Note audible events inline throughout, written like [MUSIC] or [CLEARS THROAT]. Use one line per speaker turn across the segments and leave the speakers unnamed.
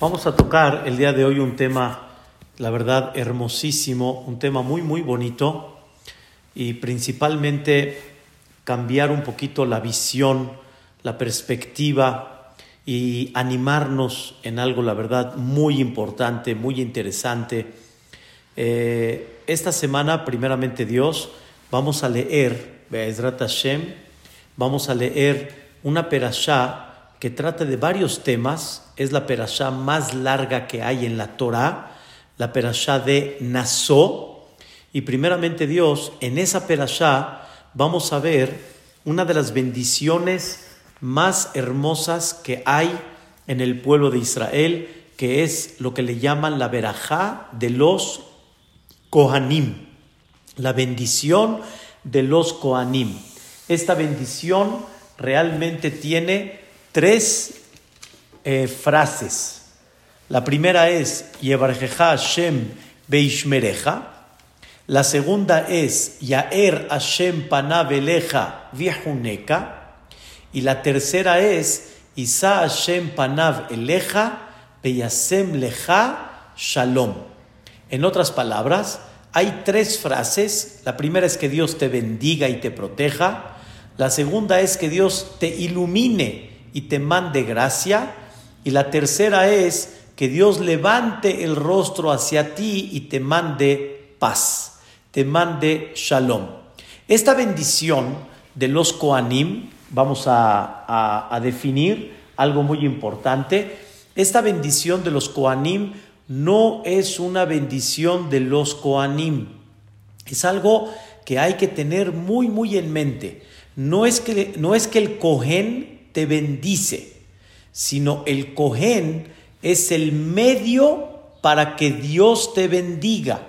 Vamos a tocar el día de hoy un tema, la verdad, hermosísimo, un tema muy, muy bonito y principalmente cambiar un poquito la visión, la perspectiva y animarnos en algo, la verdad, muy importante, muy interesante. Eh, esta semana, primeramente Dios, vamos a leer, Be'ezrat Hashem, vamos a leer una perashá que trata de varios temas, es la perashá más larga que hay en la Torah, la perashá de Nasó, y primeramente Dios, en esa perashá vamos a ver una de las bendiciones más hermosas que hay en el pueblo de Israel, que es lo que le llaman la verajá de los Kohanim, la bendición de los Kohanim. Esta bendición realmente tiene tres eh, frases. La primera es Yevarjeja Hashem Beishmereja. La segunda es Yaer Hashem Panaveleja Viejuneka. Y la tercera es Isa Hashem Panav Eleja Beyasem Leja Shalom. En otras palabras, hay tres frases. La primera es que Dios te bendiga y te proteja. La segunda es que Dios te ilumine y te mande gracia. Y la tercera es que Dios levante el rostro hacia ti y te mande paz, te mande shalom. Esta bendición de los Koanim, vamos a, a definir algo muy importante. Esta bendición de los Koanim no es una bendición de los Koanim. Es algo que hay que tener muy, muy en mente. No es que, no es que el Kohen te bendice, sino el Cohen es el medio para que Dios te bendiga.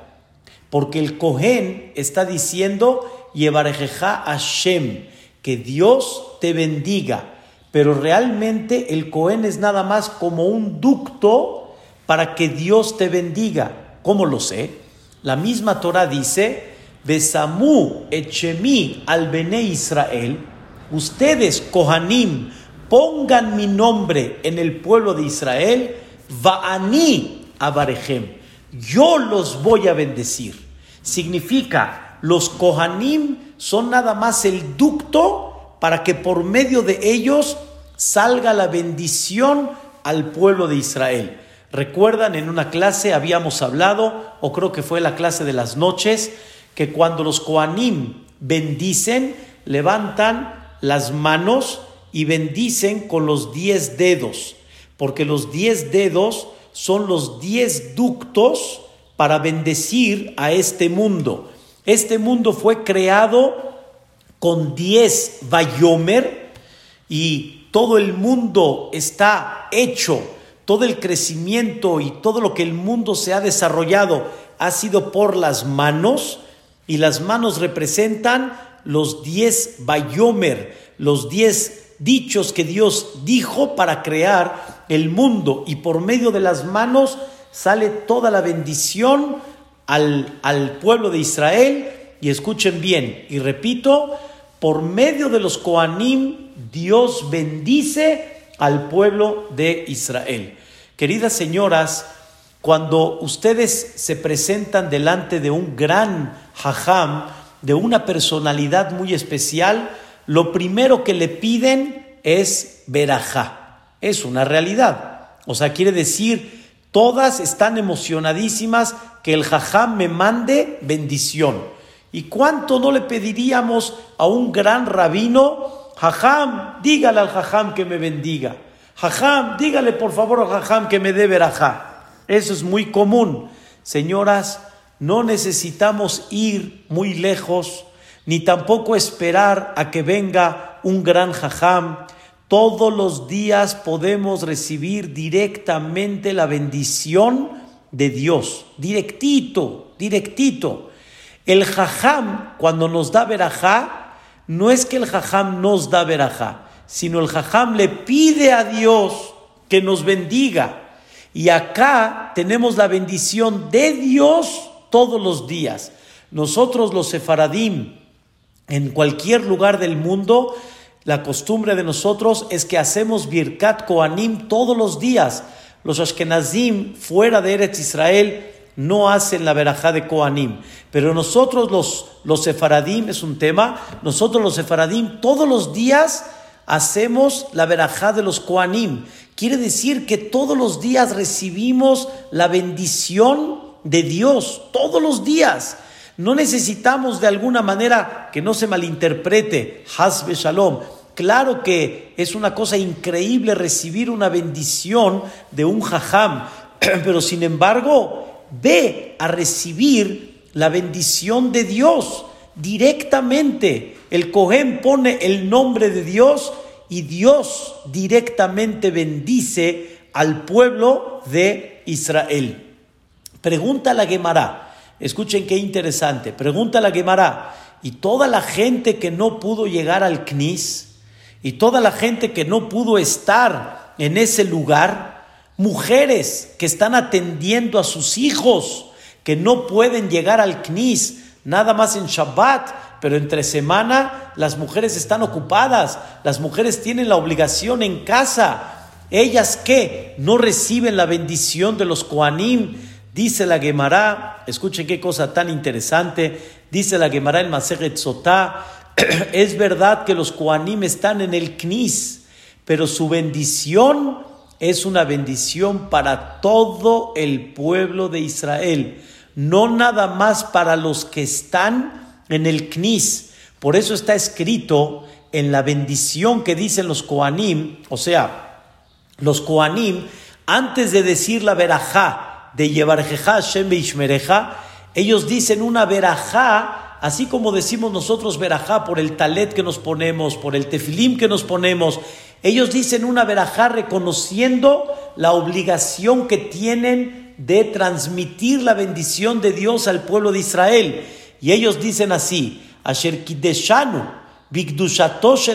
Porque el Cohen está diciendo, Yevarejeja Hashem, que Dios te bendiga. Pero realmente el Cohen es nada más como un ducto para que Dios te bendiga. ¿Cómo lo sé? La misma Torah dice, Besamu Echemi al Bene Israel, ustedes, Kohanim, pongan mi nombre en el pueblo de Israel, Va'ani Abarejem, yo los voy a bendecir. Significa, los Kohanim son nada más el ducto para que por medio de ellos salga la bendición al pueblo de Israel. Recuerdan, en una clase habíamos hablado, o creo que fue la clase de las noches, que cuando los Kohanim bendicen, levantan las manos y bendicen con los diez dedos, porque los diez dedos son los diez ductos para bendecir a este mundo. Este mundo fue creado con diez bayomer y todo el mundo está hecho, todo el crecimiento y todo lo que el mundo se ha desarrollado ha sido por las manos y las manos representan los diez bayomer, los diez dichos que Dios dijo para crear el mundo y por medio de las manos sale toda la bendición al, al pueblo de Israel y escuchen bien y repito, por medio de los Koanim Dios bendice al pueblo de Israel. Queridas señoras, cuando ustedes se presentan delante de un gran hajam, de una personalidad muy especial, lo primero que le piden es verajá. Es una realidad. O sea, quiere decir, todas están emocionadísimas que el jajam me mande bendición. ¿Y cuánto no le pediríamos a un gran rabino, jajam, dígale al jajam que me bendiga? Jajam, dígale por favor al jajam que me dé verajá. Eso es muy común. Señoras, no necesitamos ir muy lejos, ni tampoco esperar a que venga un gran jajam. Todos los días podemos recibir directamente la bendición de Dios, directito, directito. El jajam, cuando nos da verajá, no es que el jajam nos da verajá, sino el jajam le pide a Dios que nos bendiga. Y acá tenemos la bendición de Dios todos los días. Nosotros los sefaradim, en cualquier lugar del mundo, la costumbre de nosotros es que hacemos Birkat Koanim todos los días. los Ashkenazim fuera de Eretz Israel no hacen la verajá de Koanim. Pero nosotros los, los sefaradim, es un tema, nosotros los sefaradim todos los días hacemos la verajá de los Koanim. Quiere decir que todos los días recibimos la bendición de Dios, todos los días. No necesitamos de alguna manera que no se malinterprete, Hasbe Shalom. Claro que es una cosa increíble recibir una bendición de un jajam, [CLEARS THROAT] pero sin embargo, ve a recibir la bendición de Dios directamente. El Cohen pone el nombre de Dios y Dios directamente bendice al pueblo de Israel. Pregunta la Gemara, escuchen qué interesante, pregunta la Gemara, y toda la gente que no pudo llegar al Knis, y toda la gente que no pudo estar en ese lugar, mujeres que están atendiendo a sus hijos, que no pueden llegar al Knis, nada más en Shabbat, pero entre semana las mujeres están ocupadas, las mujeres tienen la obligación en casa. Ellas que no reciben la bendición de los Koanim, dice la Gemara, escuchen qué cosa tan interesante, dice la Gemara en Maseret Sotá, [CLEARS THROAT] es verdad que los Koanim están en el Knis, pero su bendición es una bendición para todo el pueblo de Israel, no nada más para los que están en el Knis. Por eso está escrito en la bendición que dicen los Koanim, o sea, los Koanim, antes de decir la verajá de Yevarjeja Hashem Ishmereja, ellos dicen una verajá, así como decimos nosotros verajá por el talet que nos ponemos, por el tefilim que nos ponemos, ellos dicen una verajá reconociendo la obligación que tienen de transmitir la bendición de Dios al pueblo de Israel. Y ellos dicen así, Asher Kideshanu, Bigdushatosh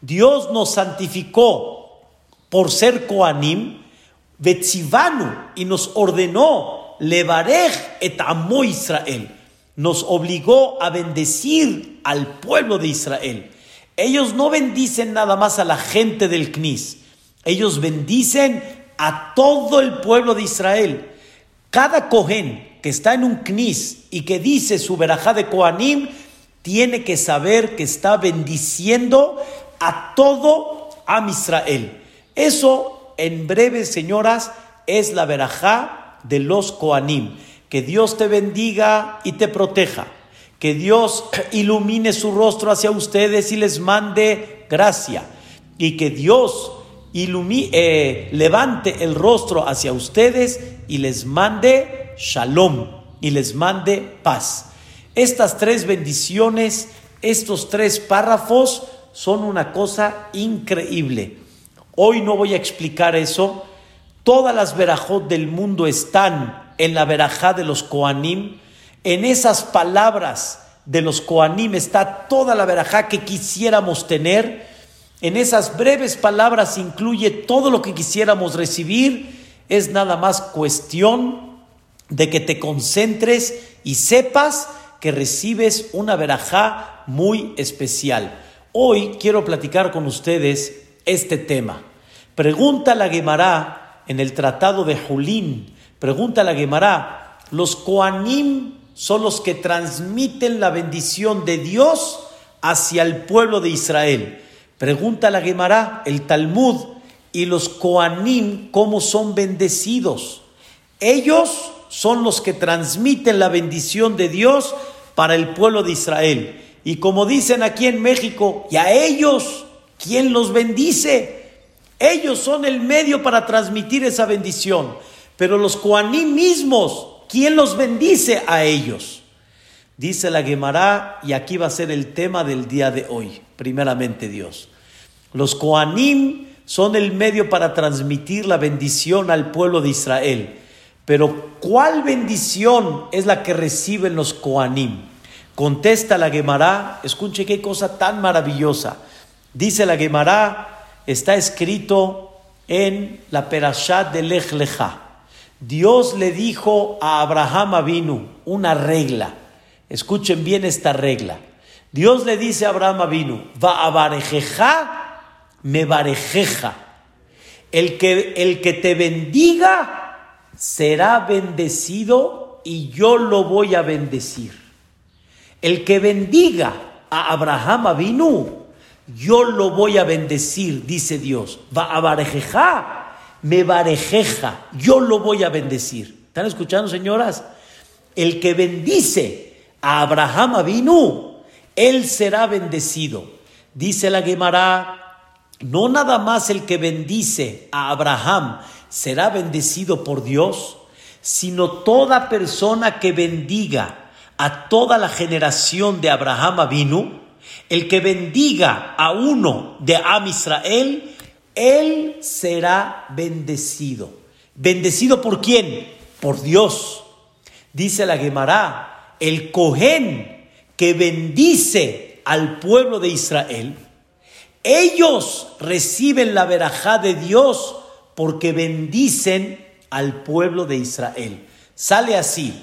Dios nos santificó por ser Koanim, Y nos ordenó, Levarej et amo Israel, nos obligó a bendecir al pueblo de Israel. Ellos no bendicen nada más a la gente del Knis, ellos bendicen a todo el pueblo de Israel. Cada Cohen que está en un knis y que dice su verajá de Koanim, tiene que saber que está bendiciendo a todo Am Israel. Eso, en breve, señoras, es la verajá de los Koanim. Que Dios te bendiga y te proteja. Que Dios [CLEARS THROAT] ilumine su rostro hacia ustedes y les mande gracia. Y que Dios eh, levante el rostro hacia ustedes y les mande shalom y les mande paz. Estas tres bendiciones, estos tres párrafos son una cosa increíble. Hoy no voy a explicar eso. Todas las verajot del mundo están en la verajá de los Koanim. En esas palabras de los Koanim está toda la verajá que quisiéramos tener. En esas breves palabras incluye todo lo que quisiéramos recibir. Es nada más cuestión de que te concentres y sepas que recibes una verajá muy especial. Hoy quiero platicar con ustedes este tema. Pregunta la Gemara en el tratado de Julín, pregunta la Gemara, los Koanim son los que transmiten la bendición de Dios hacia el pueblo de Israel. Pregunta la Gemara, el Talmud, y los Koanim, ¿cómo son bendecidos? Ellos son los que transmiten la bendición de Dios para el pueblo de Israel. Y como dicen aquí en México, y a ellos, ¿quién los bendice? Ellos son el medio para transmitir esa bendición. Pero los Koaní mismos, ¿quién los bendice a ellos? Dice la Gemara, y aquí va a ser el tema del día de hoy, primeramente Dios. Los Koanim son el medio para transmitir la bendición al pueblo de Israel. Pero ¿cuál bendición es la que reciben los Koanim? Contesta la Gemara, escuche qué cosa tan maravillosa. Dice la Gemara, está escrito en la Perashat de Lech. Dios le dijo a Abraham Avinu una regla. Escuchen bien esta regla. Dios le dice a Abraham Avinu, va a barejeja, me barejeja. el que, el que te bendiga será bendecido y yo lo voy a bendecir. El que bendiga a Abraham Avinu, yo lo voy a bendecir, dice Dios. Va a barejeja, me barejeja, yo lo voy a bendecir. ¿Están escuchando, señoras? El que bendice a Abraham Avinu, él será bendecido. Dice la Gemara, no nada más el que bendice a Abraham será bendecido por Dios, sino toda persona que bendiga a toda la generación de Abraham Avinu, el que bendiga a uno de Am Israel, él será bendecido. ¿Bendecido por quién? Por Dios. Dice la Gemara, el Cohen que bendice al pueblo de Israel, ellos reciben la verajá de Dios porque bendicen al pueblo de Israel. Sale así.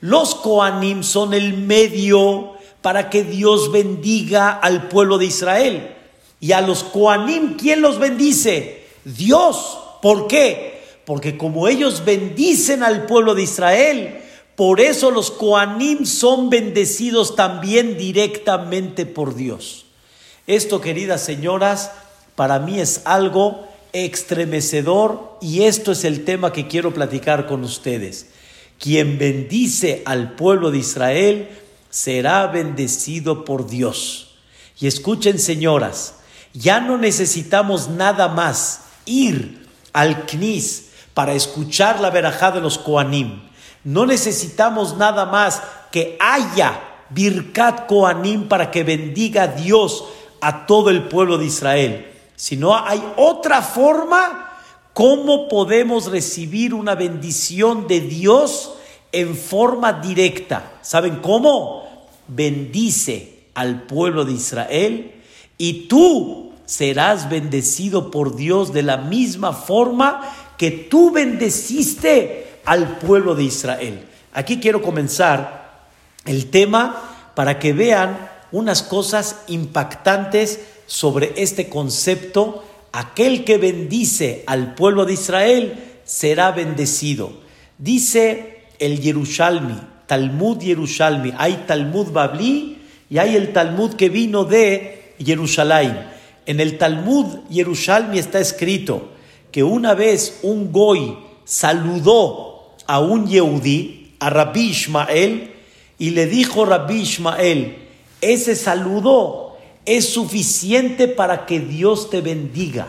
Los Koanim son el medio para que Dios bendiga al pueblo de Israel. Y a los Koanim, ¿quién los bendice? Dios. ¿Por qué? Porque como ellos bendicen al pueblo de Israel, por eso los Koanim son bendecidos también directamente por Dios. Esto, queridas señoras, para mí es algo extremecedor y esto es el tema que quiero platicar con ustedes. Quien bendice al pueblo de Israel será bendecido por Dios. Y escuchen, señoras, ya no necesitamos nada más ir al Knis para escuchar la verajá de los Koanim. No necesitamos nada más que haya Birkat Koanim para que bendiga a Dios a todo el pueblo de Israel, sino hay otra forma cómo podemos recibir una bendición de Dios en forma directa. ¿Saben cómo? Bendice al pueblo de Israel y tú serás bendecido por Dios de la misma forma que tú bendeciste al pueblo de Israel. Aquí quiero comenzar el tema para que vean unas cosas impactantes sobre este concepto. Aquel que bendice al pueblo de Israel será bendecido. Dice el Yerushalmi, Talmud Yerushalmi, hay Talmud Babli y hay el Talmud que vino de Jerusalén. En el Talmud Yerushalmi está escrito que una vez un goy saludó a un Yehudí, a Rabbi Ishmael, y le dijo Rabbi Ishmael, ese saludo es suficiente para que Dios te bendiga.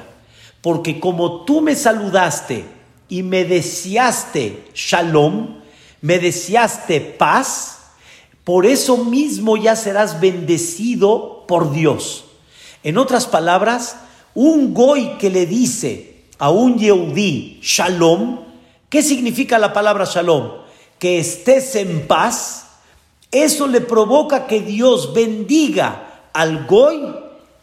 Porque como tú me saludaste y me deseaste shalom, me deseaste paz, por eso mismo ya serás bendecido por Dios. En otras palabras, un goy que le dice a un yehudí shalom, ¿qué significa la palabra shalom? Que estés en paz, eso le provoca que Dios bendiga al Goy,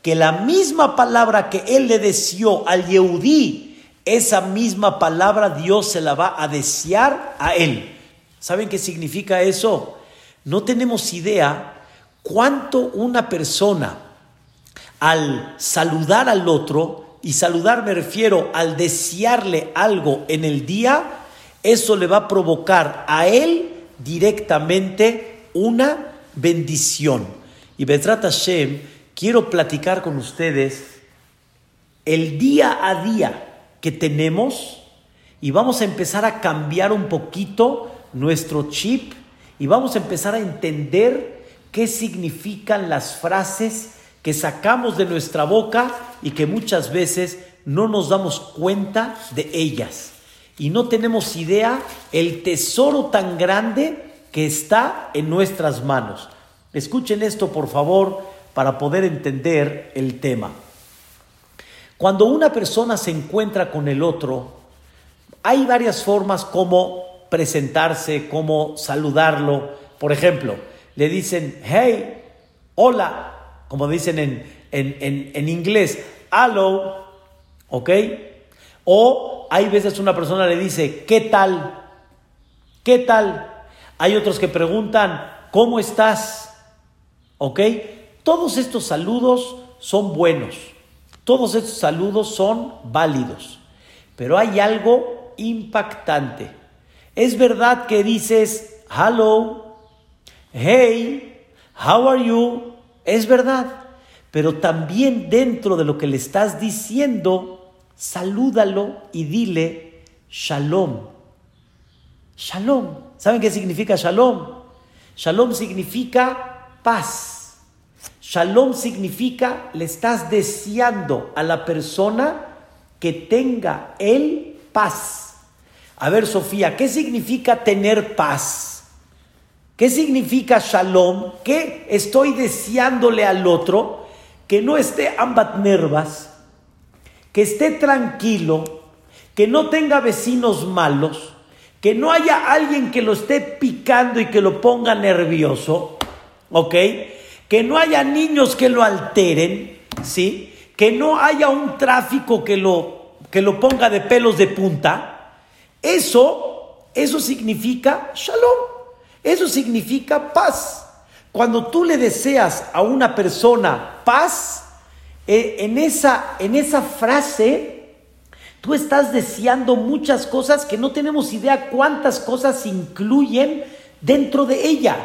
que la misma palabra que él le deseó al Yehudí, esa misma palabra Dios se la va a desear a él. ¿Saben qué significa eso? No tenemos idea cuánto una persona al saludar al otro, y saludar me refiero al desearle algo en el día, eso le va a provocar a él directamente una bendición. Y Betrat Hashem, quiero platicar con ustedes el día a día que tenemos y vamos a empezar a cambiar un poquito nuestro chip y vamos a empezar a entender qué significan las frases que sacamos de nuestra boca y que muchas veces no nos damos cuenta de ellas. Y no tenemos idea el tesoro tan grande que está en nuestras manos. Escuchen esto, por favor, para poder entender el tema. Cuando una persona se encuentra con el otro, hay varias formas como presentarse, como saludarlo. Por ejemplo, le dicen, hey, hola, como dicen en, en, en, inglés, hello, ¿ok? O hay veces una persona le dice, ¿qué tal? ¿Qué tal? Hay otros que preguntan, ¿cómo estás? ¿Ok? Todos estos saludos son buenos. Todos estos saludos son válidos. Pero hay algo impactante. Es verdad que dices, hello, hey, how are you? Es verdad. Pero también dentro de lo que le estás diciendo, salúdalo y dile shalom. Shalom. ¿Saben qué significa shalom? Shalom significa paz. Shalom significa le estás deseando a la persona que tenga él paz. A ver, Sofía, ¿qué significa tener paz? ¿Qué significa shalom? ¿Qué estoy deseándole al otro? Que no esté ambat nervas, que esté tranquilo, que no tenga vecinos malos, que no haya alguien que lo esté picando y que lo ponga nervioso, ¿ok? Que no haya niños que lo alteren, ¿sí? Que no haya un tráfico que lo, que lo ponga de pelos de punta. Eso, eso significa shalom. Eso significa paz. Cuando tú le deseas a una persona paz, eh, en, esa, en esa frase Tú estás deseando muchas cosas que no tenemos idea cuántas cosas incluyen dentro de ella.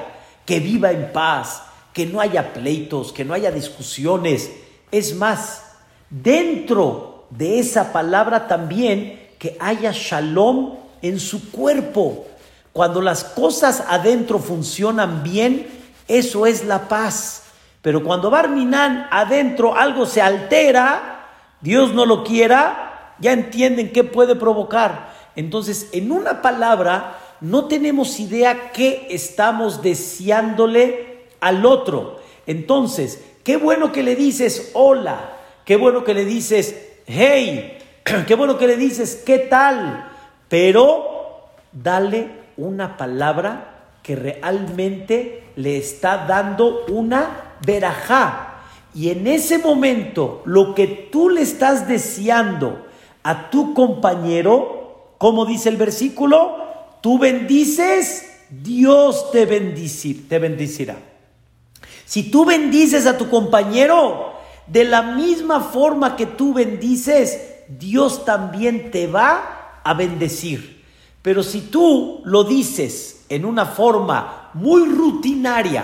Que viva en paz, que no haya pleitos, que no haya discusiones. Es más, dentro de esa palabra también que haya shalom en su cuerpo. Cuando las cosas adentro funcionan bien, eso es la paz. Pero cuando Barminan adentro algo se altera, Dios no lo quiera, ya entienden qué puede provocar. Entonces, en una palabra, no tenemos idea qué estamos deseándole al otro. Entonces, qué bueno que le dices hola, qué bueno que le dices hey, [CLEARS THROAT] qué bueno que le dices qué tal, pero dale una palabra que realmente le está dando una verajá. Y en ese momento, lo que tú le estás deseando, a tu compañero, como dice el versículo, tú bendices, Dios te, te bendecirá. Si tú bendices a tu compañero, de la misma forma que tú bendices, Dios también te va a bendecir. Pero si tú lo dices en una forma muy rutinaria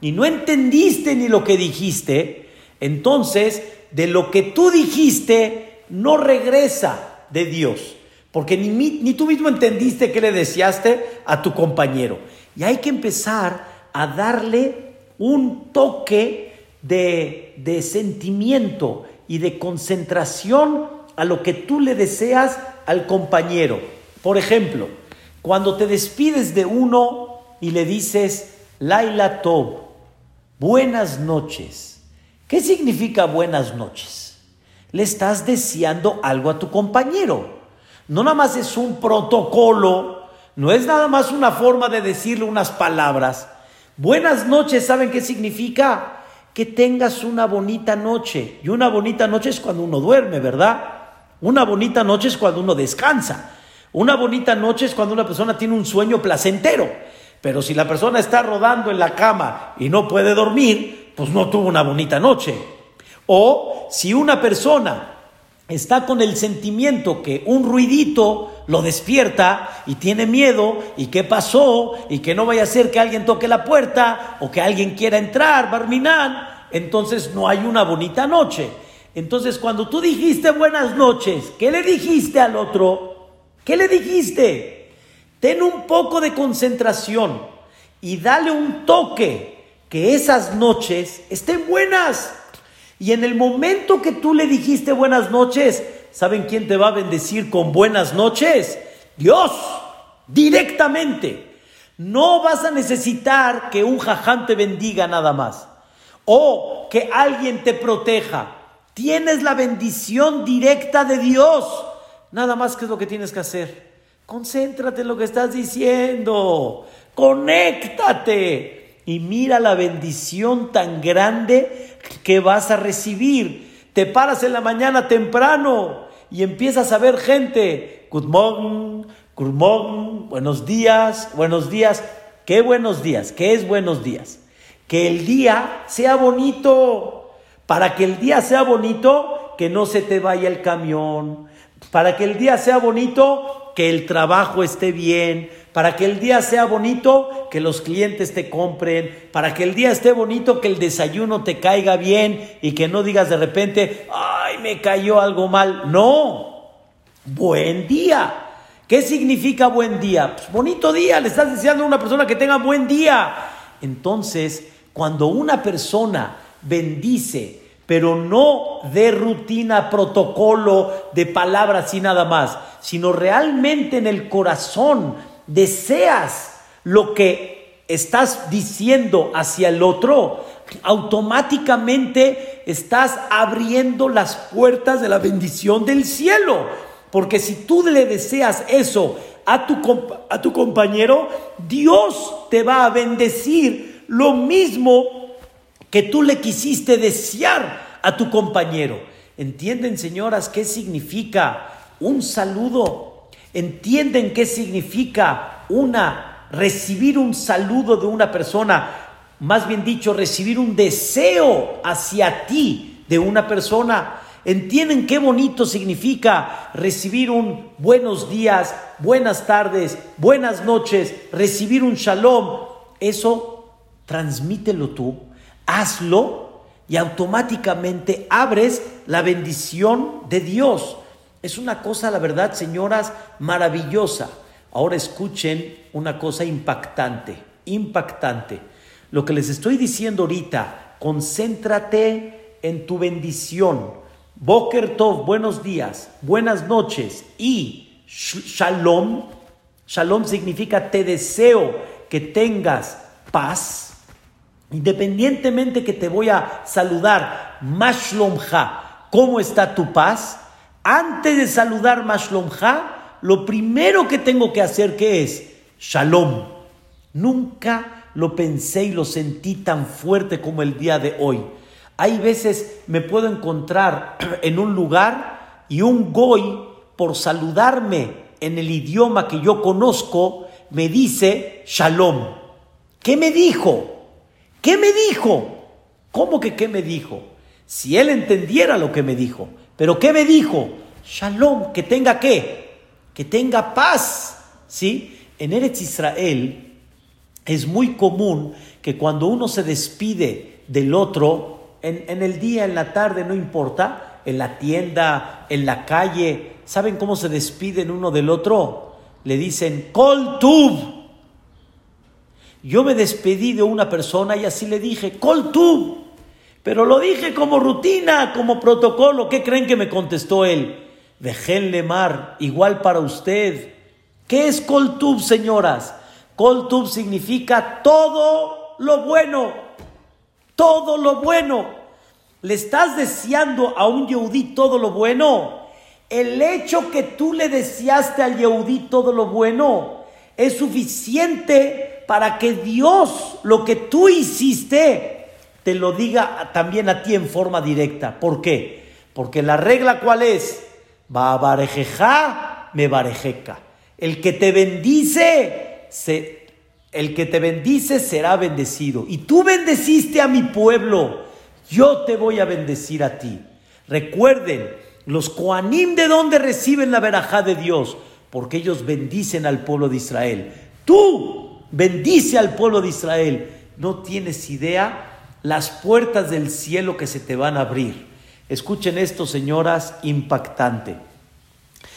y no entendiste ni lo que dijiste, entonces de lo que tú dijiste no regresa de Dios, porque ni, ni tú mismo entendiste que le deseaste a tu compañero. Y hay que empezar a darle un toque de, de sentimiento y de concentración a lo que tú le deseas al compañero. Por ejemplo, cuando te despides de uno y le dices, Laila Tob, buenas noches. ¿Qué significa buenas noches? le estás deseando algo a tu compañero. No nada más es un protocolo, no es nada más una forma de decirle unas palabras. Buenas noches, ¿saben qué significa? Que tengas una bonita noche. Y una bonita noche es cuando uno duerme, ¿verdad? Una bonita noche es cuando uno descansa. Una bonita noche es cuando una persona tiene un sueño placentero. Pero si la persona está rodando en la cama y no puede dormir, pues no tuvo una bonita noche. O si una persona está con el sentimiento que un ruidito lo despierta y tiene miedo y qué pasó y que no vaya a ser que alguien toque la puerta o que alguien quiera entrar, Barminán, entonces no hay una bonita noche. Entonces cuando tú dijiste buenas noches, ¿qué le dijiste al otro? ¿Qué le dijiste? Ten un poco de concentración y dale un toque que esas noches estén buenas. Y en el momento que tú le dijiste buenas noches, ¿saben quién te va a bendecir con buenas noches? Dios, directamente. No vas a necesitar que un jaján te bendiga nada más o que alguien te proteja. Tienes la bendición directa de Dios. Nada más que es lo que tienes que hacer. Concéntrate en lo que estás diciendo. Conéctate y mira la bendición tan grande que vas a recibir. Te paras en la mañana temprano y empiezas a ver gente. Good morning, good morning, buenos días, buenos días. ¿Qué buenos días? ¿Qué es buenos días? Que el día sea bonito. Para que el día sea bonito, que no se te vaya el camión, Para que el día sea bonito, que el trabajo esté bien. Para que el día sea bonito, que los clientes te compren. Para que el día esté bonito, que el desayuno te caiga bien y que no digas de repente, ay, me cayó algo mal. No, buen día. ¿Qué significa buen día? Pues bonito día, le estás deseando a una persona que tenga buen día. Entonces, cuando una persona bendice, pero no de rutina, protocolo, de palabras y nada más, sino realmente en el corazón deseas lo que estás diciendo hacia el otro, automáticamente estás abriendo las puertas de la bendición del cielo. Porque si tú le deseas eso a tu, a tu compañero, Dios te va a bendecir lo mismo que tú le quisiste desear a tu compañero. ¿Entienden, señoras, qué significa un saludo? ¿Entienden qué significa una recibir un saludo de una persona? Más bien dicho, recibir un deseo hacia ti de una persona. ¿Entienden qué bonito significa recibir un buenos días, buenas tardes, buenas noches, recibir un shalom? Eso transmítelo tú, hazlo y automáticamente abres la bendición de Dios. Es una cosa, la verdad, señoras, maravillosa. Ahora escuchen una cosa impactante, impactante. Lo que les estoy diciendo ahorita, concéntrate en tu bendición Boker Tov, buenos días, buenas noches y Shalom. Shalom significa te deseo que tengas paz. Independientemente que te voy a saludar, Mashlomha, ¿cómo está tu paz? Antes de saludar Mashlomha, lo primero que tengo que hacer que es Shalom. Nunca lo pensé y lo sentí tan fuerte como el día de hoy. Hay veces me puedo encontrar [CLEARS THROAT] en un lugar y un goy, por saludarme en el idioma que yo conozco, me dice shalom. ¿Qué me dijo? ¿Qué me dijo? ¿Cómo que qué me dijo? Si él entendiera lo que me dijo. Pero ¿qué me dijo? Shalom, que tenga qué? Que tenga paz. ¿Sí? En Eretz Israel es muy común que cuando uno se despide del otro, en, el día, en la tarde, no importa, en la tienda, en la calle, ¿saben cómo se despiden uno del otro? Le dicen, Kol Tub. Yo me despedí de una persona y así le dije, Kol Tub. Pero lo dije como rutina, como protocolo. ¿Qué creen que me contestó él? Dejenle mar, igual para usted. ¿Qué es Kol Tub, señoras? Kol Tub significa todo lo bueno todo lo bueno. ¿Le estás deseando a un Yehudí todo lo bueno? El hecho que tú le deseaste al Yehudí todo lo bueno es suficiente para que Dios, lo que tú hiciste, te lo diga también a ti en forma directa. ¿Por qué? Porque la regla cuál es? Va barejeja, me barejeca. El que te bendice, se el que te bendice será bendecido. Y tú bendeciste a mi pueblo, yo te voy a bendecir a ti. Recuerden, los Koanim de dónde reciben la verajá de Dios, porque ellos bendicen al pueblo de Israel. Tú bendice al pueblo de Israel. No tienes idea las puertas del cielo que se te van a abrir. Escuchen esto, señoras, impactante.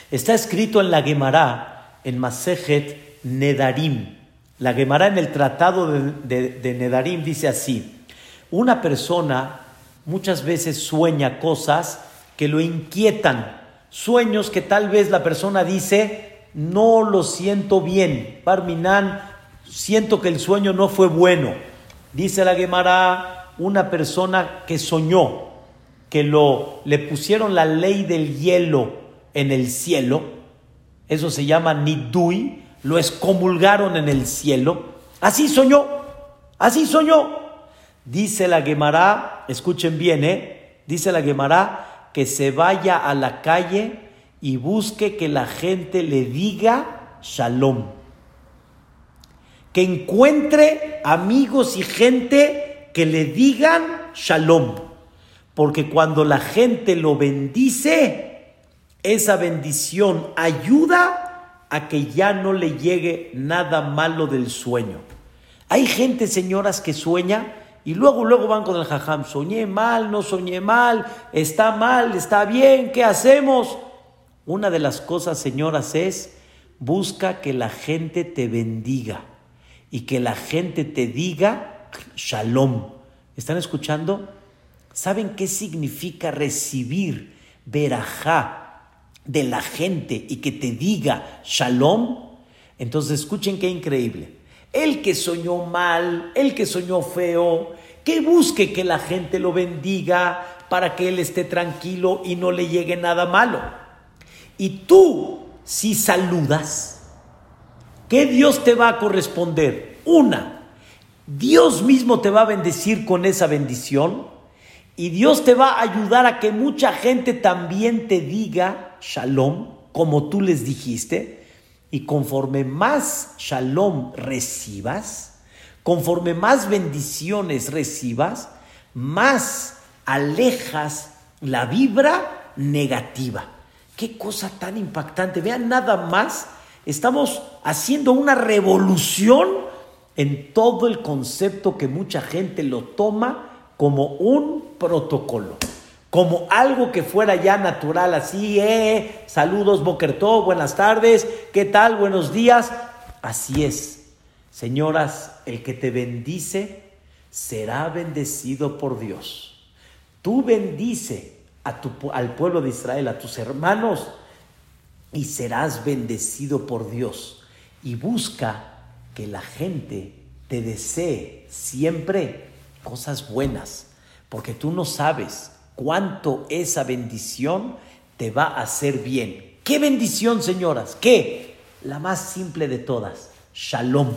Está escrito en la Gemara, en Masejet Nedarim. La Gemara en el tratado de, Nedarim dice así, una persona muchas veces sueña cosas que lo inquietan, sueños que tal vez la persona dice, no lo siento bien, Parminan, siento que el sueño no fue bueno. Dice la Gemara, una persona que soñó, que lo, le pusieron la ley del hielo en el cielo, eso se llama nidui, lo excomulgaron en el cielo. Así soñó, así soñó. Dice la Gemara, escuchen bien, ¿eh? Dice la Gemara que se vaya a la calle y busque que la gente le diga shalom. Que encuentre amigos y gente que le digan shalom. Porque cuando la gente lo bendice, esa bendición ayuda a que ya no le llegue nada malo del sueño. Hay gente, señoras, que sueña y luego, luego van con el jajam, soñé mal, no soñé mal, está mal, está bien, ¿qué hacemos? Una de las cosas, señoras, es busca que la gente te bendiga y que la gente te diga shalom. ¿Están escuchando? ¿Saben qué significa recibir verajá de la gente y que te diga shalom? Entonces escuchen qué increíble. El que soñó mal, el que soñó feo, que busque que la gente lo bendiga para que él esté tranquilo y no le llegue nada malo. Y tú, si saludas, ¿qué Dios te va a corresponder? Una, Dios mismo te va a bendecir con esa bendición y Dios te va a ayudar a que mucha gente también te diga shalom, como tú les dijiste. Y conforme más shalom recibas, conforme más bendiciones recibas, más alejas la vibra negativa. Qué cosa tan impactante. Vean nada más, estamos haciendo una revolución en todo el concepto que mucha gente lo toma como un protocolo, como algo que fuera ya natural, así, eh, saludos, Bokertó, buenas tardes, ¿qué tal? Buenos días. Así es, señoras, el que te bendice será bendecido por Dios. Tú bendice al pueblo de Israel, a tus hermanos, y serás bendecido por Dios. Y busca que la gente te desee siempre cosas buenas, porque tú no sabes cuánto esa bendición te va a hacer bien. ¿Qué bendición, señoras? ¿Qué? La más simple de todas, shalom.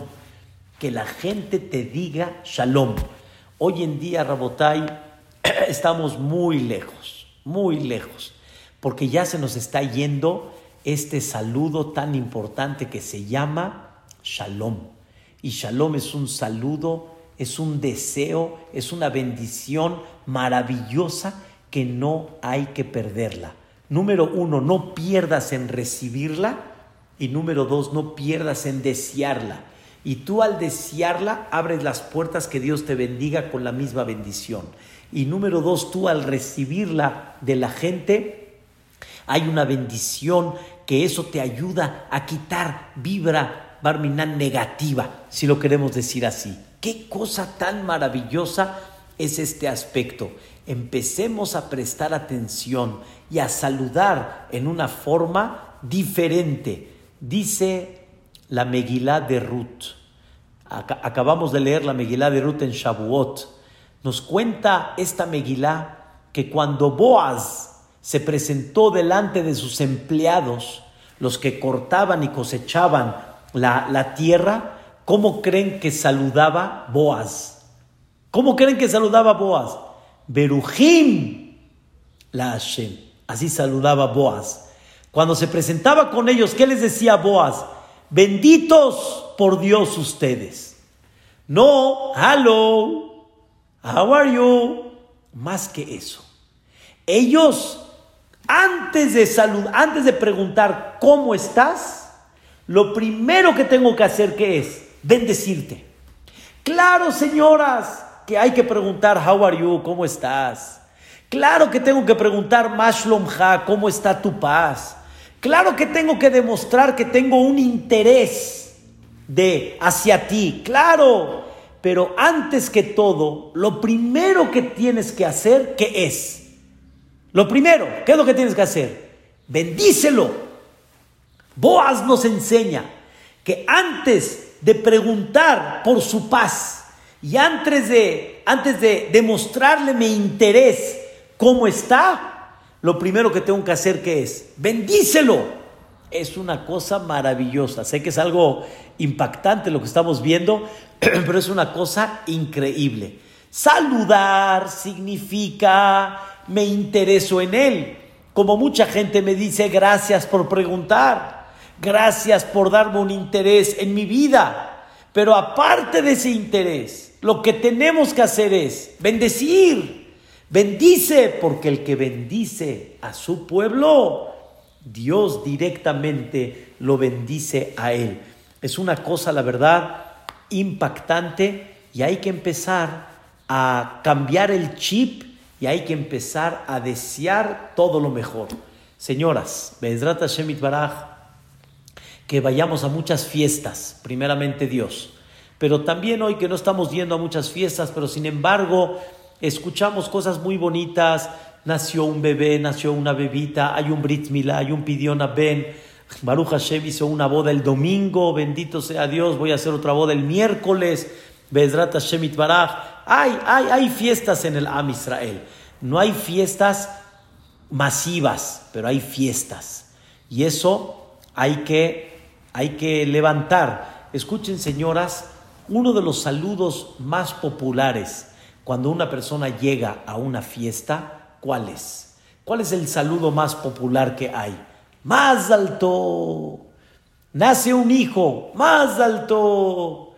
Que la gente te diga shalom. Hoy en día, Rabotai, [CLEARS THROAT] estamos muy lejos, muy lejos, porque ya se nos está yendo este saludo tan importante que se llama shalom. Y shalom es un saludo es un deseo, es una bendición maravillosa que no hay que perderla. Número uno, no pierdas en recibirla y número dos, no pierdas en desearla. Y tú al desearla abres las puertas que Dios te bendiga con la misma bendición. Y número dos, tú al recibirla de la gente, hay una bendición que eso te ayuda a quitar vibra barminan negativa, si lo queremos decir así. Qué cosa tan maravillosa es este aspecto. Empecemos a prestar atención y a saludar en una forma diferente. Dice la Megilá de Ruth. Acabamos de leer la Megilá de Ruth en Shavuot. Nos cuenta esta Megilá que cuando Boaz se presentó delante de sus empleados, los que cortaban y cosechaban la, la tierra, ¿Cómo creen que saludaba Boaz? ¿Cómo creen que saludaba Boaz? Berujim la Hashem. Así saludaba Boaz. Cuando se presentaba con ellos, ¿qué les decía Boaz? Benditos por Dios ustedes. No, hello, how are you? Más que eso. Ellos, antes de saludar, antes de preguntar cómo estás, lo primero que tengo que hacer, ¿qué es? bendecirte. Claro, señoras, que hay que preguntar, how are you, ¿cómo estás? Claro que tengo que preguntar, Mashlomha, ¿cómo está tu paz? Claro que tengo que demostrar que tengo un interés de hacia ti, claro. Pero antes que todo, lo primero que tienes que hacer, ¿qué es? Lo primero, ¿qué es lo que tienes que hacer? Bendícelo. Boaz nos enseña que antes de preguntar por su paz y antes de, antes de demostrarle mi interés cómo está, lo primero que tengo que hacer es, bendícelo. Es una cosa maravillosa. Sé que es algo impactante lo que estamos viendo, [CLEARS THROAT] pero es una cosa increíble. Saludar significa me intereso en él. Como mucha gente me dice gracias por preguntar. Gracias por darme un interés en mi vida. Pero aparte de ese interés, lo que tenemos que hacer es bendecir. Bendice, porque el que bendice a su pueblo Dios directamente lo bendice a él. Es una cosa, la verdad, impactante y hay que empezar a cambiar el chip y hay que empezar a desear todo lo mejor. Señoras, Bezrat Shemit Baraj, que vayamos a muchas fiestas, primeramente Dios, pero también hoy que no estamos yendo a muchas fiestas, pero sin embargo escuchamos cosas muy bonitas, nació un bebé, nació una bebita, hay un Brit Milá, hay un Pidión Ben, Baruch Hashem hizo una boda el domingo, bendito sea Dios, voy a hacer otra boda el miércoles, Bezrat Hashem Baraj. Hay, hay, hay fiestas en el Am Israel, no hay fiestas masivas, pero hay fiestas. Y eso hay que, hay que levantar. Escuchen, señoras, uno de los saludos más populares cuando una persona llega a una fiesta ¿Cuál es? ¿Cuál es el saludo más popular que hay? Más alto. Nace un hijo, más alto.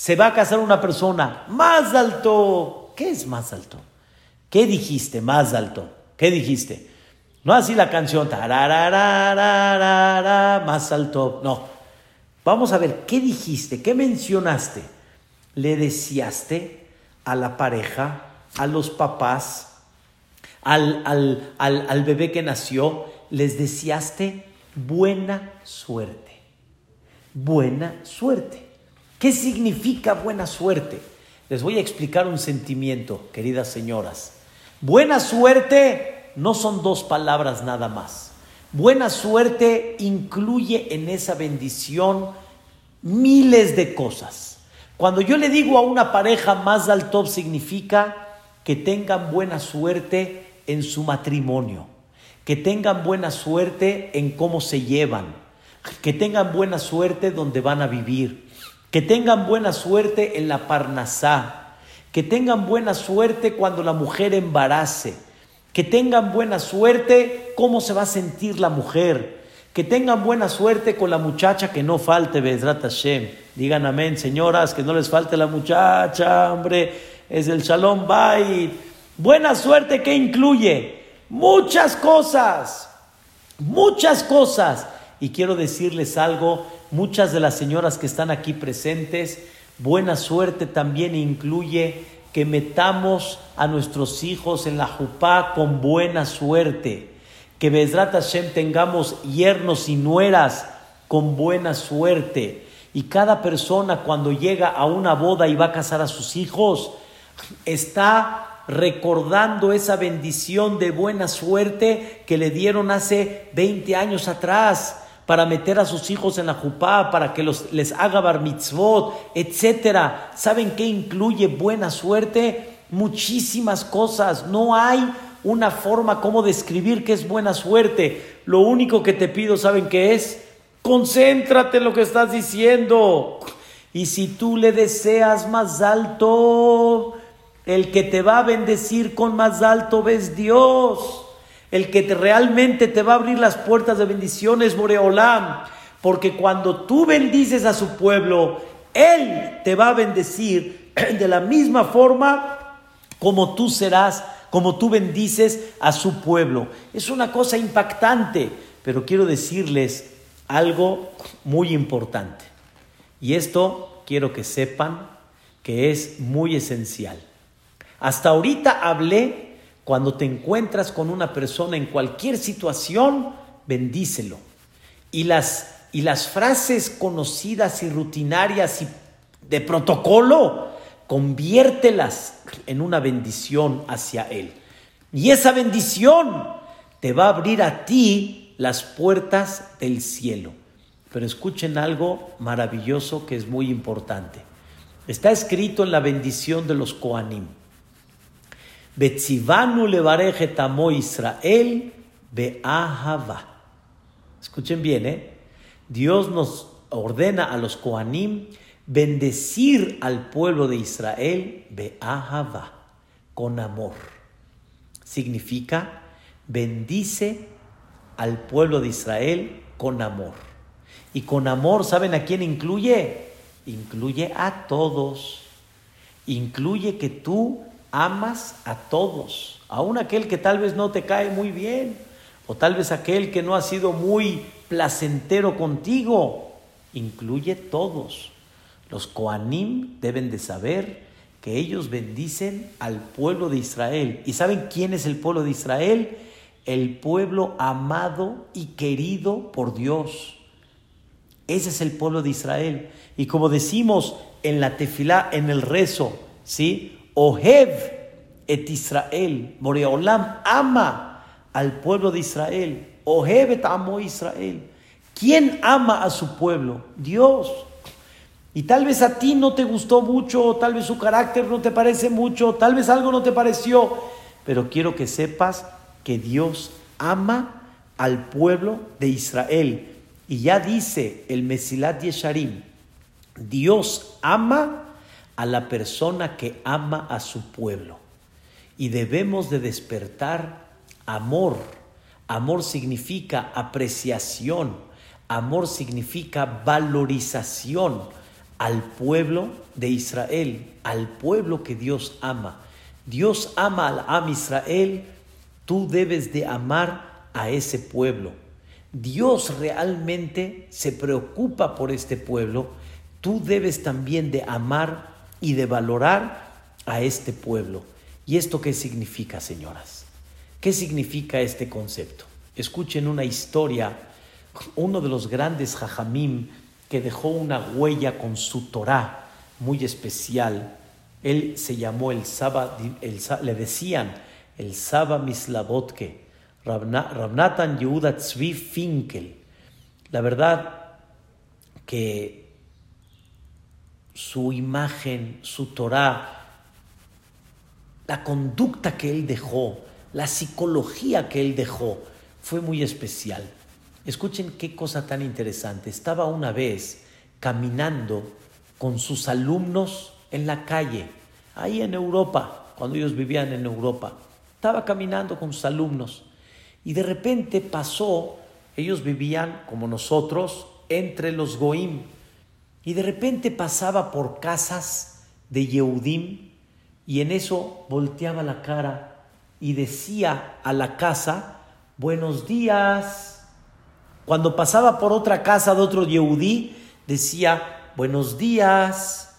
Se va a casar una persona, más alto. ¿Qué es más alto? ¿Qué dijiste, más alto? ¿Qué dijiste? No así la canción, más alto. No. Vamos a ver, ¿qué dijiste? ¿Qué mencionaste? Le deseaste a la pareja, a los papás, al, al, bebé que nació, les deseaste buena suerte. Buena suerte. ¿Qué significa buena suerte? Les voy a explicar un sentimiento, queridas señoras. Buena suerte no son dos palabras nada más. Buena suerte incluye en esa bendición miles de cosas. Cuando yo le digo a una pareja más al top significa que tengan buena suerte en su matrimonio, que tengan buena suerte en cómo se llevan, que tengan buena suerte donde van a vivir, que tengan buena suerte en la parnasá, que tengan buena suerte cuando la mujer embarace, que tengan buena suerte cómo se va a sentir la mujer, que tengan buena suerte con la muchacha, que no falte Bezrat Hashem. Digan amén, señoras, que no les falte la muchacha, hombre, es el Shalom Bait. Buena suerte que incluye muchas cosas, muchas cosas. Y quiero decirles algo, muchas de las señoras que están aquí presentes, buena suerte también incluye que metamos a nuestros hijos en la jupá con buena suerte. Que Bezrat Hashem tengamos yernos y nueras con buena suerte. Y cada persona cuando llega a una boda y va a casar a sus hijos, está recordando esa bendición de buena suerte que le dieron hace 20 años atrás para meter a sus hijos en la jupá, para que los, les haga bar mitzvot, etcétera. ¿Saben qué incluye buena suerte? Muchísimas cosas. No hay una forma como describir qué es buena suerte. Lo único que te pido, ¿saben qué es? Concéntrate en lo que estás diciendo. Y si tú le deseas más alto, el que te va a bendecir con más alto ves Dios. El que realmente te va a abrir las puertas de bendiciones, Moreolam. Porque cuando tú bendices a su pueblo, Él te va a bendecir de la misma forma como tú serás, como tú bendices a su pueblo. Es una cosa impactante, pero quiero decirles algo muy importante. Y esto quiero que sepan que es muy esencial. Hasta ahorita hablé cuando te encuentras con una persona en cualquier situación, bendícelo. Y las, y las frases conocidas y rutinarias y de protocolo, conviértelas en una bendición hacia Él. Y esa bendición te va a abrir a ti las puertas del cielo. Pero escuchen algo maravilloso que es muy importante. Está escrito en la bendición de los Koanim. Betzivanu levareje tamo Israel be'ahava. Escuchen bien, ¿eh? Dios nos ordena a los Koanim bendecir al pueblo de Israel be'ahava, con amor. Significa, bendice al pueblo de Israel con amor. Y con amor, ¿saben a quién incluye? Incluye a todos. Incluye que tú amas a todos, aun aquel que tal vez no te cae muy bien, o tal vez aquel que no ha sido muy placentero contigo. Incluye todos. Los Koanim deben de saber que ellos bendicen al pueblo de Israel. ¿Y saben quién es el pueblo de Israel? El pueblo amado y querido por Dios. Ese es el pueblo de Israel. Y como decimos en la tefilá, en el rezo, ¿sí? Ohev et Israel. Moreolam ama al pueblo de Israel. Ohev et amo Israel. ¿Quién ama a su pueblo? Dios. Y tal vez a ti no te gustó mucho, tal vez su carácter no te parece mucho, tal vez algo no te pareció, pero quiero que sepas que Dios ama al pueblo de Israel. Y ya dice el Mesilat Yesharim, Dios ama a la persona que ama a su pueblo. Y debemos de despertar amor. Amor significa apreciación. Amor significa valorización al pueblo de Israel, al pueblo que Dios ama. Dios ama al Am Israel, tú debes de amar a ese pueblo. Dios realmente se preocupa por este pueblo, tú debes también de amar y de valorar a este pueblo. ¿Y esto qué significa, señoras? ¿Qué significa este concepto? Escuchen una historia, uno de los grandes jajamim que dejó una huella con su Torah muy especial. Él se llamó el Saba, le decían el Saba Mislavotke, Rabnatan Yehuda Tzvi Finkel. La verdad que su imagen, su Torah, la conducta que él dejó, la psicología que él dejó, fue muy especial. Escuchen qué cosa tan interesante. Estaba una vez caminando con sus alumnos en la calle, ahí en Europa, cuando ellos vivían en Europa. Estaba caminando con sus alumnos y de repente pasó, ellos vivían como nosotros entre los Goim y de repente pasaba por casas de Yehudim y en eso volteaba la cara y decía a la casa, buenos días. Cuando pasaba por otra casa de otro Yehudí, decía, buenos días.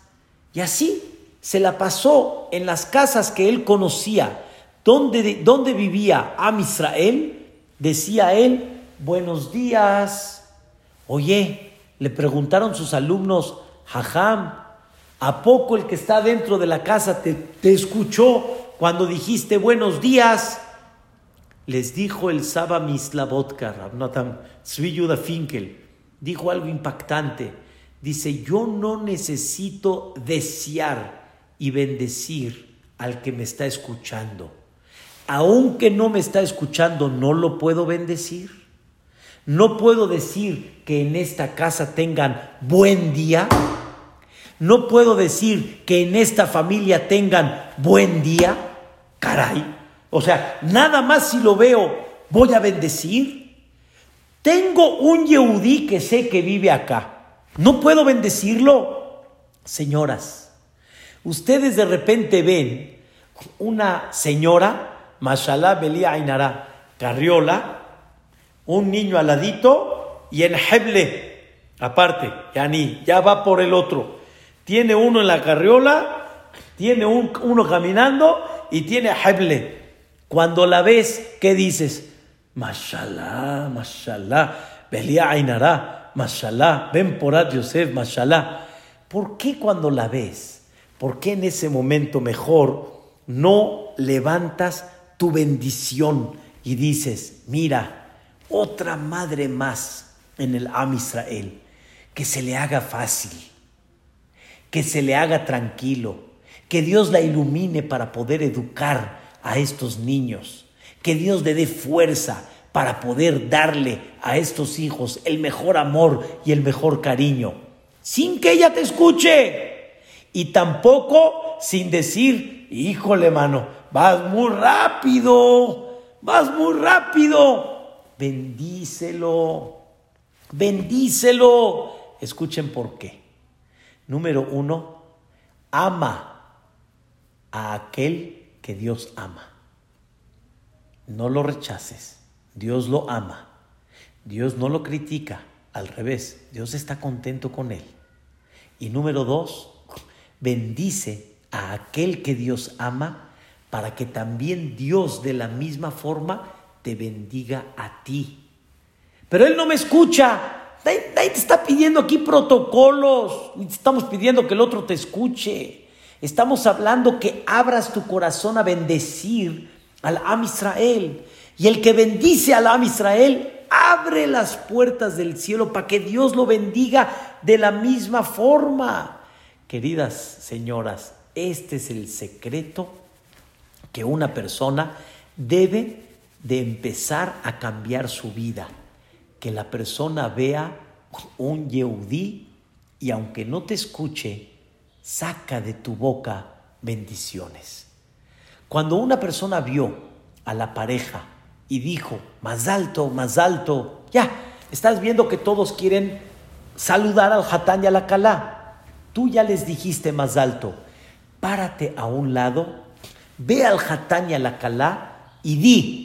Y así se la pasó en las casas que él conocía. Donde, donde vivía Am Israel, decía él, buenos días. Oye, le preguntaron sus alumnos, Jajam, ¿a poco el que está dentro de la casa te, escuchó cuando dijiste buenos días? les dijo el Saba Mislavotka, Rabnatan Yuda Finkel, dijo algo impactante. Dice, yo no necesito desear y bendecir al que me está escuchando. Aunque no me está escuchando, no lo puedo bendecir. No puedo decir que en esta casa tengan buen día. No puedo decir que en esta familia tengan buen día. Caray. O sea, nada más si lo veo, voy a bendecir. Tengo un Yehudí que sé que vive acá. ¿No puedo bendecirlo? Señoras, ustedes de repente ven una señora, Mashallah Belia Ainara, carriola, un niño aladito y en Heble, aparte, ni ya va por el otro. Tiene uno en la carriola, tiene uno caminando y tiene Heble. Cuando la ves, ¿qué dices? Mashallah, mashallah, Belia Ainara, mashallah, Ben Porat Yosef, mashallah. ¿Por qué cuando la ves? ¿Por qué en ese momento mejor no levantas tu bendición y dices, mira, otra madre más en el Am Israel, que se le haga fácil, que se le haga tranquilo, que Dios la ilumine para poder educar a estos niños. Que Dios le dé fuerza para poder darle a estos hijos el mejor amor y el mejor cariño, sin que ella te escuche. Y tampoco sin decir, híjole mano, vas muy rápido, vas muy rápido. Bendícelo, bendícelo. Escuchen por qué. Número uno, ama a aquel que Dios ama. No lo rechaces, Dios lo ama. Dios no lo critica, al revés, Dios está contento con él. Y número dos, bendice a aquel que Dios ama para que también Dios de la misma forma te bendiga a ti. Pero Él no me escucha. Nadie, te está pidiendo aquí protocolos. Estamos pidiendo que el otro te escuche. Estamos hablando que abras tu corazón a bendecir al Am Israel. Y el que bendice al Am Israel abre las puertas del cielo para que Dios lo bendiga de la misma forma. Queridas señoras, este es el secreto que una persona debe de empezar a cambiar su vida. Que la persona vea un Yehudí y aunque no te escuche, saca de tu boca bendiciones. Cuando una persona vio a la pareja y dijo, más alto, más alto, ya, estás viendo que todos quieren saludar al Hatán y a la. Tú ya les dijiste más alto, párate a un lado, ve al Hatán y a la y di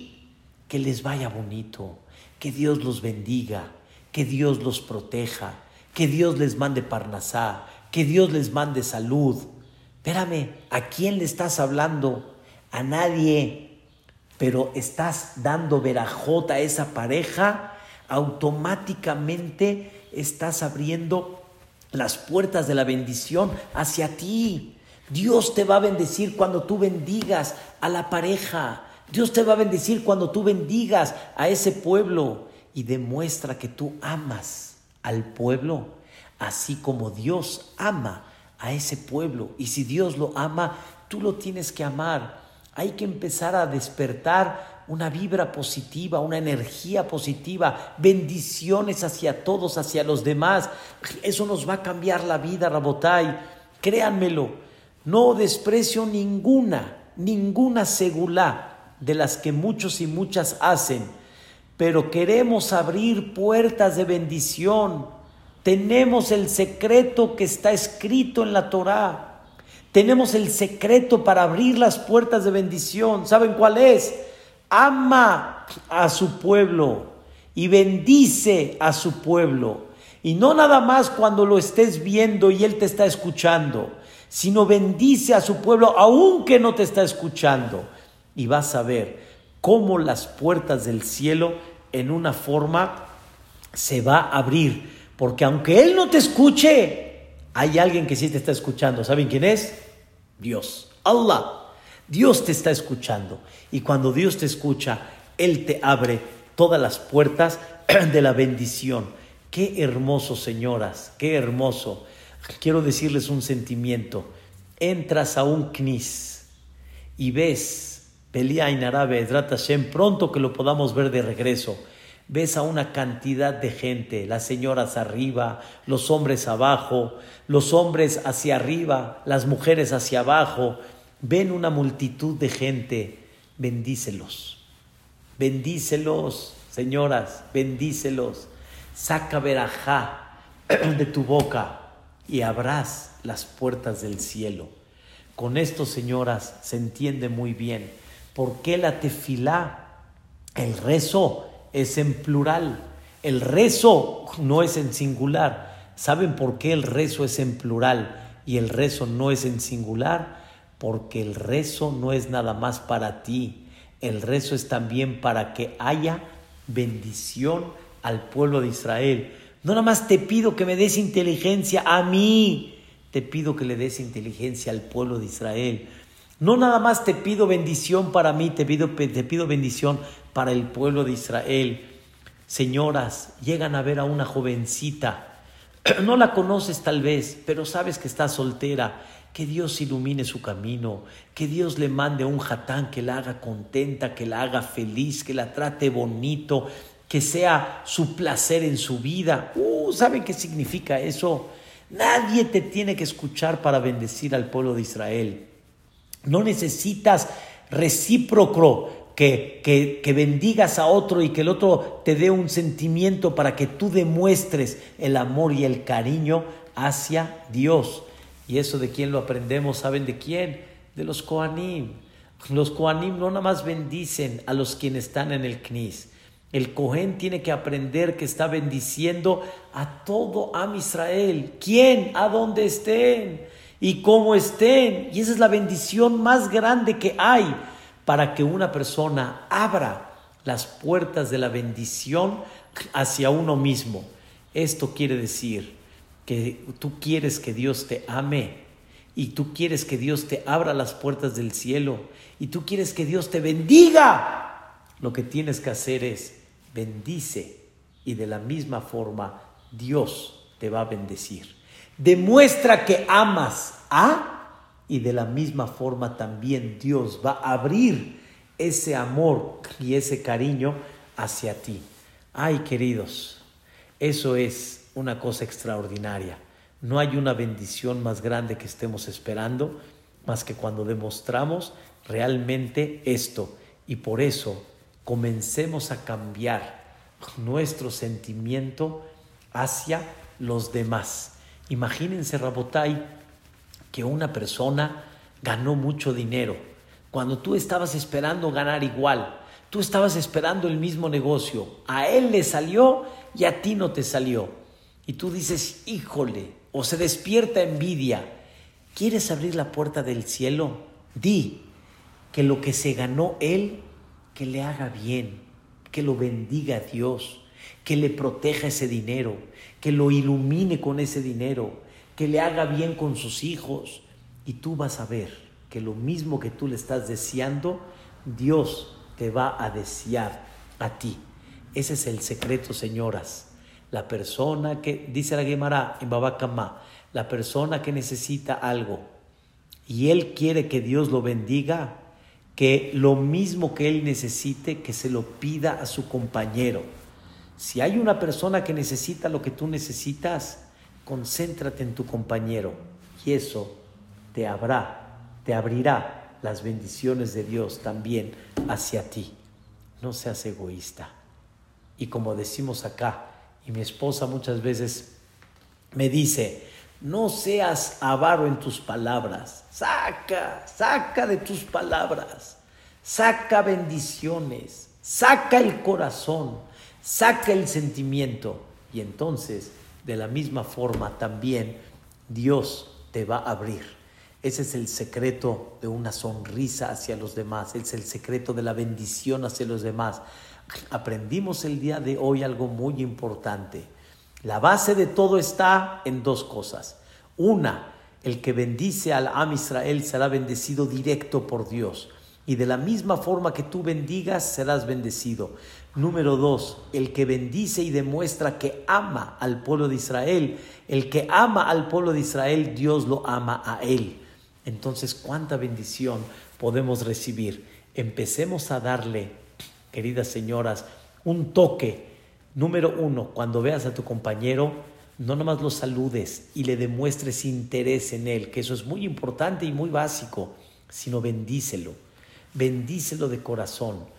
que les vaya bonito, que Dios los bendiga, que Dios los proteja, que Dios les mande parnasá, que Dios les mande salud. Espérame, ¿a quién le estás hablando? A nadie. Pero estás dando verajota a esa pareja, automáticamente estás abriendo las puertas de la bendición hacia ti. Dios te va a bendecir cuando tú bendigas a la pareja. Dios te va a bendecir cuando tú bendigas a ese pueblo y demuestra que tú amas al pueblo así como Dios ama a ese pueblo. Y si Dios lo ama, tú lo tienes que amar. Hay que empezar a despertar una vibra positiva, una energía positiva, bendiciones hacia todos, hacia los demás. Eso nos va a cambiar la vida, Rabotai. Créanmelo, no desprecio ninguna, ninguna segulá de las que muchos y muchas hacen, pero queremos abrir puertas de bendición tenemos el secreto que está escrito en la Torá. Tenemos el secreto para abrir las puertas de bendición. ¿Saben cuál es? Ama a su pueblo y bendice a su pueblo. Y no nada más cuando lo estés viendo y él te está escuchando, sino bendice a su pueblo aunque no te está escuchando. Y vas a ver cómo las puertas del cielo en una forma se va a abrir porque aunque Él no te escuche, hay alguien que sí te está escuchando. ¿Saben quién es? Dios. Allah. Dios te está escuchando. Y cuando Dios te escucha, Él te abre todas las puertas [CLEARS THROAT] de la bendición. Qué hermoso, señoras. Qué hermoso. Quiero decirles un sentimiento. Entras a un knis y ves, pelea en árabe, Hashem, pronto que lo podamos ver de regreso. Ves a una cantidad de gente, las señoras arriba, los hombres abajo, los hombres hacia arriba, las mujeres hacia abajo, ven una multitud de gente, bendícelos, bendícelos, señoras, bendícelos, saca verajá de tu boca y abrás las puertas del cielo. Con esto, señoras, se entiende muy bien por qué la tefilá, el rezo, es en plural. El rezo no es en singular. ¿Saben por qué el rezo es en plural y el rezo no es en singular? Porque el rezo no es nada más para ti. El rezo es también para que haya bendición al pueblo de Israel. No nada más te pido que me des inteligencia a mí, te pido que le des inteligencia al pueblo de Israel. No nada más te pido bendición para mí, te pido, te pido bendición para el pueblo de Israel. Señoras, llegan a ver a una jovencita, [CLEARS THROAT] no la conoces tal vez, pero sabes que está soltera. Que Dios ilumine su camino, que Dios le mande un jatán que la haga contenta, que la haga feliz, que la trate bonito, que sea su placer en su vida. Uh, ¿Saben qué significa eso? Nadie te tiene que escuchar para bendecir al pueblo de Israel. No necesitas recíproco que, que, bendigas a otro y que el otro te dé un sentimiento para que tú demuestres el amor y el cariño hacia Dios. ¿Y eso de quién lo aprendemos? ¿Saben de quién? De los Koanim. Los Koanim no nada más bendicen a los quienes están en el Knis. El Cohen tiene que aprender que está bendiciendo a todo Am Israel. ¿Quién? A dónde estén y cómo estén. Y esa es la bendición más grande que hay para que una persona abra las puertas de la bendición hacia uno mismo. Esto quiere decir que tú quieres que Dios te ame y tú quieres que Dios te abra las puertas del cielo y tú quieres que Dios te bendiga. Lo que tienes que hacer es bendice y de la misma forma Dios te va a bendecir. Demuestra que amas a y de la misma forma también Dios va a abrir ese amor y ese cariño hacia ti. Ay, queridos, eso es una cosa extraordinaria. No hay una bendición más grande que estemos esperando más que cuando demostramos realmente esto. Y por eso comencemos a cambiar nuestro sentimiento hacia los demás. Imagínense, Rabotai, que una persona ganó mucho dinero. Cuando tú estabas esperando ganar igual, tú estabas esperando el mismo negocio, a él le salió y a ti no te salió. Y tú dices, híjole, o se despierta envidia. ¿Quieres abrir la puerta del cielo? Di que lo que se ganó él, que le haga bien, que lo bendiga Dios, que le proteja ese dinero, que lo ilumine con ese dinero, que le haga bien con sus hijos. Y tú vas a ver que lo mismo que tú le estás deseando, Dios te va a desear a ti. Ese es el secreto, señoras. La persona que, dice la Gemara en Babacamá, la persona que necesita algo y él quiere que Dios lo bendiga, que lo mismo que él necesite, que se lo pida a su compañero. Si hay una persona que necesita lo que tú necesitas, concéntrate en tu compañero y eso te habrá, te abrirá las bendiciones de Dios también hacia ti. No seas egoísta. Y como decimos acá, y mi esposa muchas veces me dice, no seas avaro en tus palabras, saca, saca de tus palabras, saca bendiciones, saca el corazón, saca el sentimiento y entonces de la misma forma también Dios te va a abrir. Ese es el secreto de una sonrisa hacia los demás, es el secreto de la bendición hacia los demás. Aprendimos el día de hoy algo muy importante. La base de todo está en dos cosas. Una, el que bendice al Am Israel será bendecido directo por Dios. Y de la misma forma que tú bendigas, serás bendecido. Número dos, el que bendice y demuestra que ama al pueblo de Israel, el que ama al pueblo de Israel, Dios lo ama a él. Entonces, ¿cuánta bendición podemos recibir? Empecemos a darle, queridas señoras, un toque. Número uno, cuando veas a tu compañero, no nomás lo saludes y le demuestres interés en él, que eso es muy importante y muy básico, sino bendícelo. Bendícelo de corazón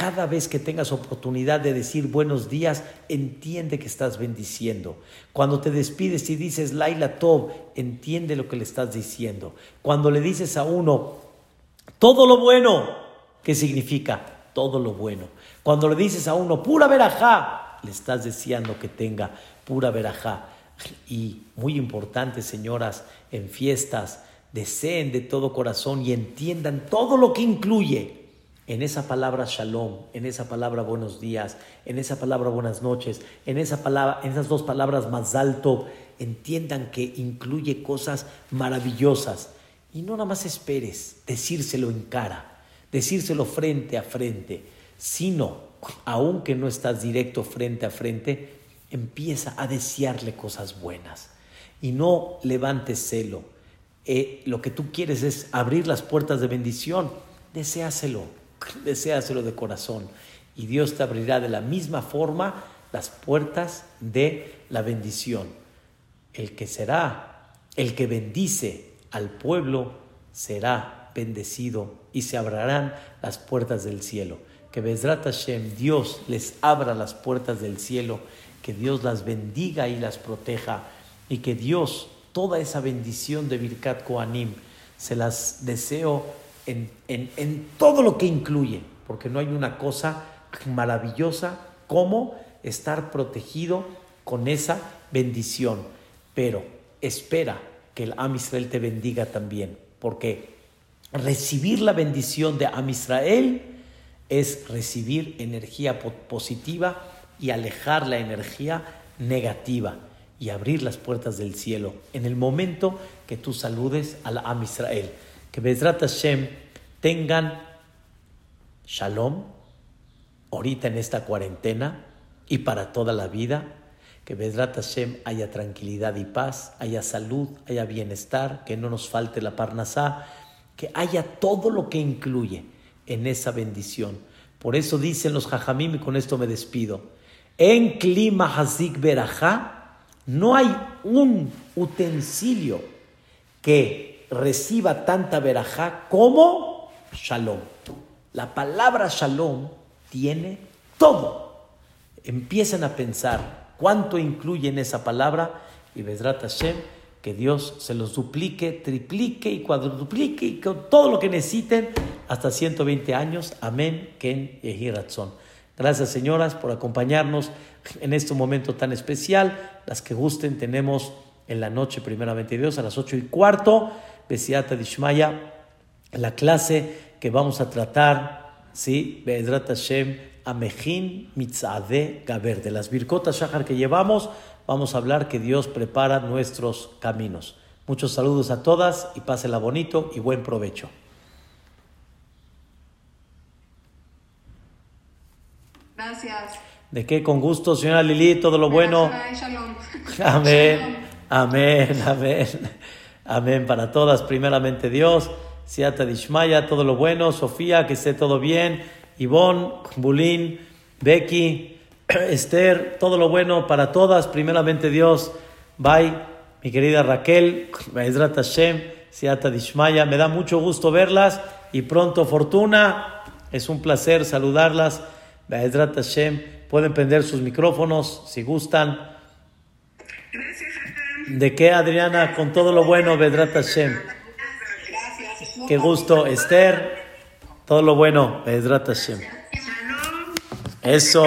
cada vez que tengas oportunidad de decir buenos días, entiende que estás bendiciendo. Cuando te despides y dices Laila Tov, entiende lo que le estás diciendo. Cuando le dices a uno todo lo bueno, ¿qué significa? Todo lo bueno. Cuando le dices a uno pura verajá, le estás deseando que tenga pura verajá. Y muy importante, señoras, en fiestas, deseen de todo corazón y entiendan todo lo que incluye en esa palabra shalom, en esa palabra buenos días, en esa palabra buenas noches, en, esa palabra, en esas dos palabras más alto, entiendan que incluye cosas maravillosas. Y no nada más esperes decírselo en cara, decírselo frente a frente, sino, aunque no estás directo frente a frente, empieza a desearle cosas buenas. Y no levantes celo. Eh, lo que tú quieres es abrir las puertas de bendición, deséaselo deséaselo de corazón y Dios te abrirá de la misma forma las puertas de la bendición. El que será, el que bendice al pueblo será bendecido y se abrirán las puertas del cielo. Que Bezrat Hashem, Dios les abra las puertas del cielo, que Dios las bendiga y las proteja y que Dios, toda esa bendición de Birkat Koanim, se las deseo en, todo lo que incluye, porque no hay una cosa maravillosa cómo estar protegido con esa bendición. Pero espera que el Am Israel te bendiga también, porque recibir la bendición de Am Israel es recibir energía positiva y alejar la energía negativa y abrir las puertas del cielo en el momento que tú saludes al Am Israel. Que Bezrat Hashem tengan shalom ahorita en esta cuarentena y para toda la vida. Que Bezrat Hashem haya tranquilidad y paz, haya salud, haya bienestar, que no nos falte la parnasá, que haya todo lo que incluye en esa bendición. Por eso dicen los jajamim, y con esto me despido. En clima hazik berajá, no hay un utensilio que reciba tanta verajá como shalom. La palabra shalom tiene todo. Empiecen a pensar cuánto incluye en esa palabra y Vedrat Hashem, que Dios se los duplique, triplique y cuadruplique y con todo lo que necesiten hasta 120 años. Amén. Ken Gracias, señoras, por acompañarnos en este momento tan especial. Las que gusten, tenemos en la noche, primeramente Dios, a las 8 y cuarto, Besiata Dishmaya, la clase que vamos a tratar, ¿sí? Be'edrat Hashem, Amejin Mitzadeh Gaber. De las Birkotas Shahar que llevamos, vamos a hablar que Dios prepara nuestros caminos. Muchos saludos a todas y pásela bonito y buen provecho.
Gracias.
¿De qué? Con gusto, señora Lili, todo lo bueno. Amén, amén, amén. Amén para todas, primeramente Dios. Siata Dishmaya, todo lo bueno. Sofía, que esté todo bien. Ivonne, Bulín, Becky, [CLEARS THROAT] Esther, todo lo bueno para todas, primeramente Dios. Bye, mi querida Raquel, [CLEARS THROAT] Maizrat Hashem, Siata Dishmaya. Me da mucho gusto verlas y pronto fortuna. Es un placer saludarlas. Be'ezrat Hashem, pueden prender sus micrófonos si gustan. ¿De qué, Adriana? Con todo lo bueno, Be'ezrat Hashem. Qué gusto, Esther. Todo lo bueno, Be'ezrat Hashem. Eso.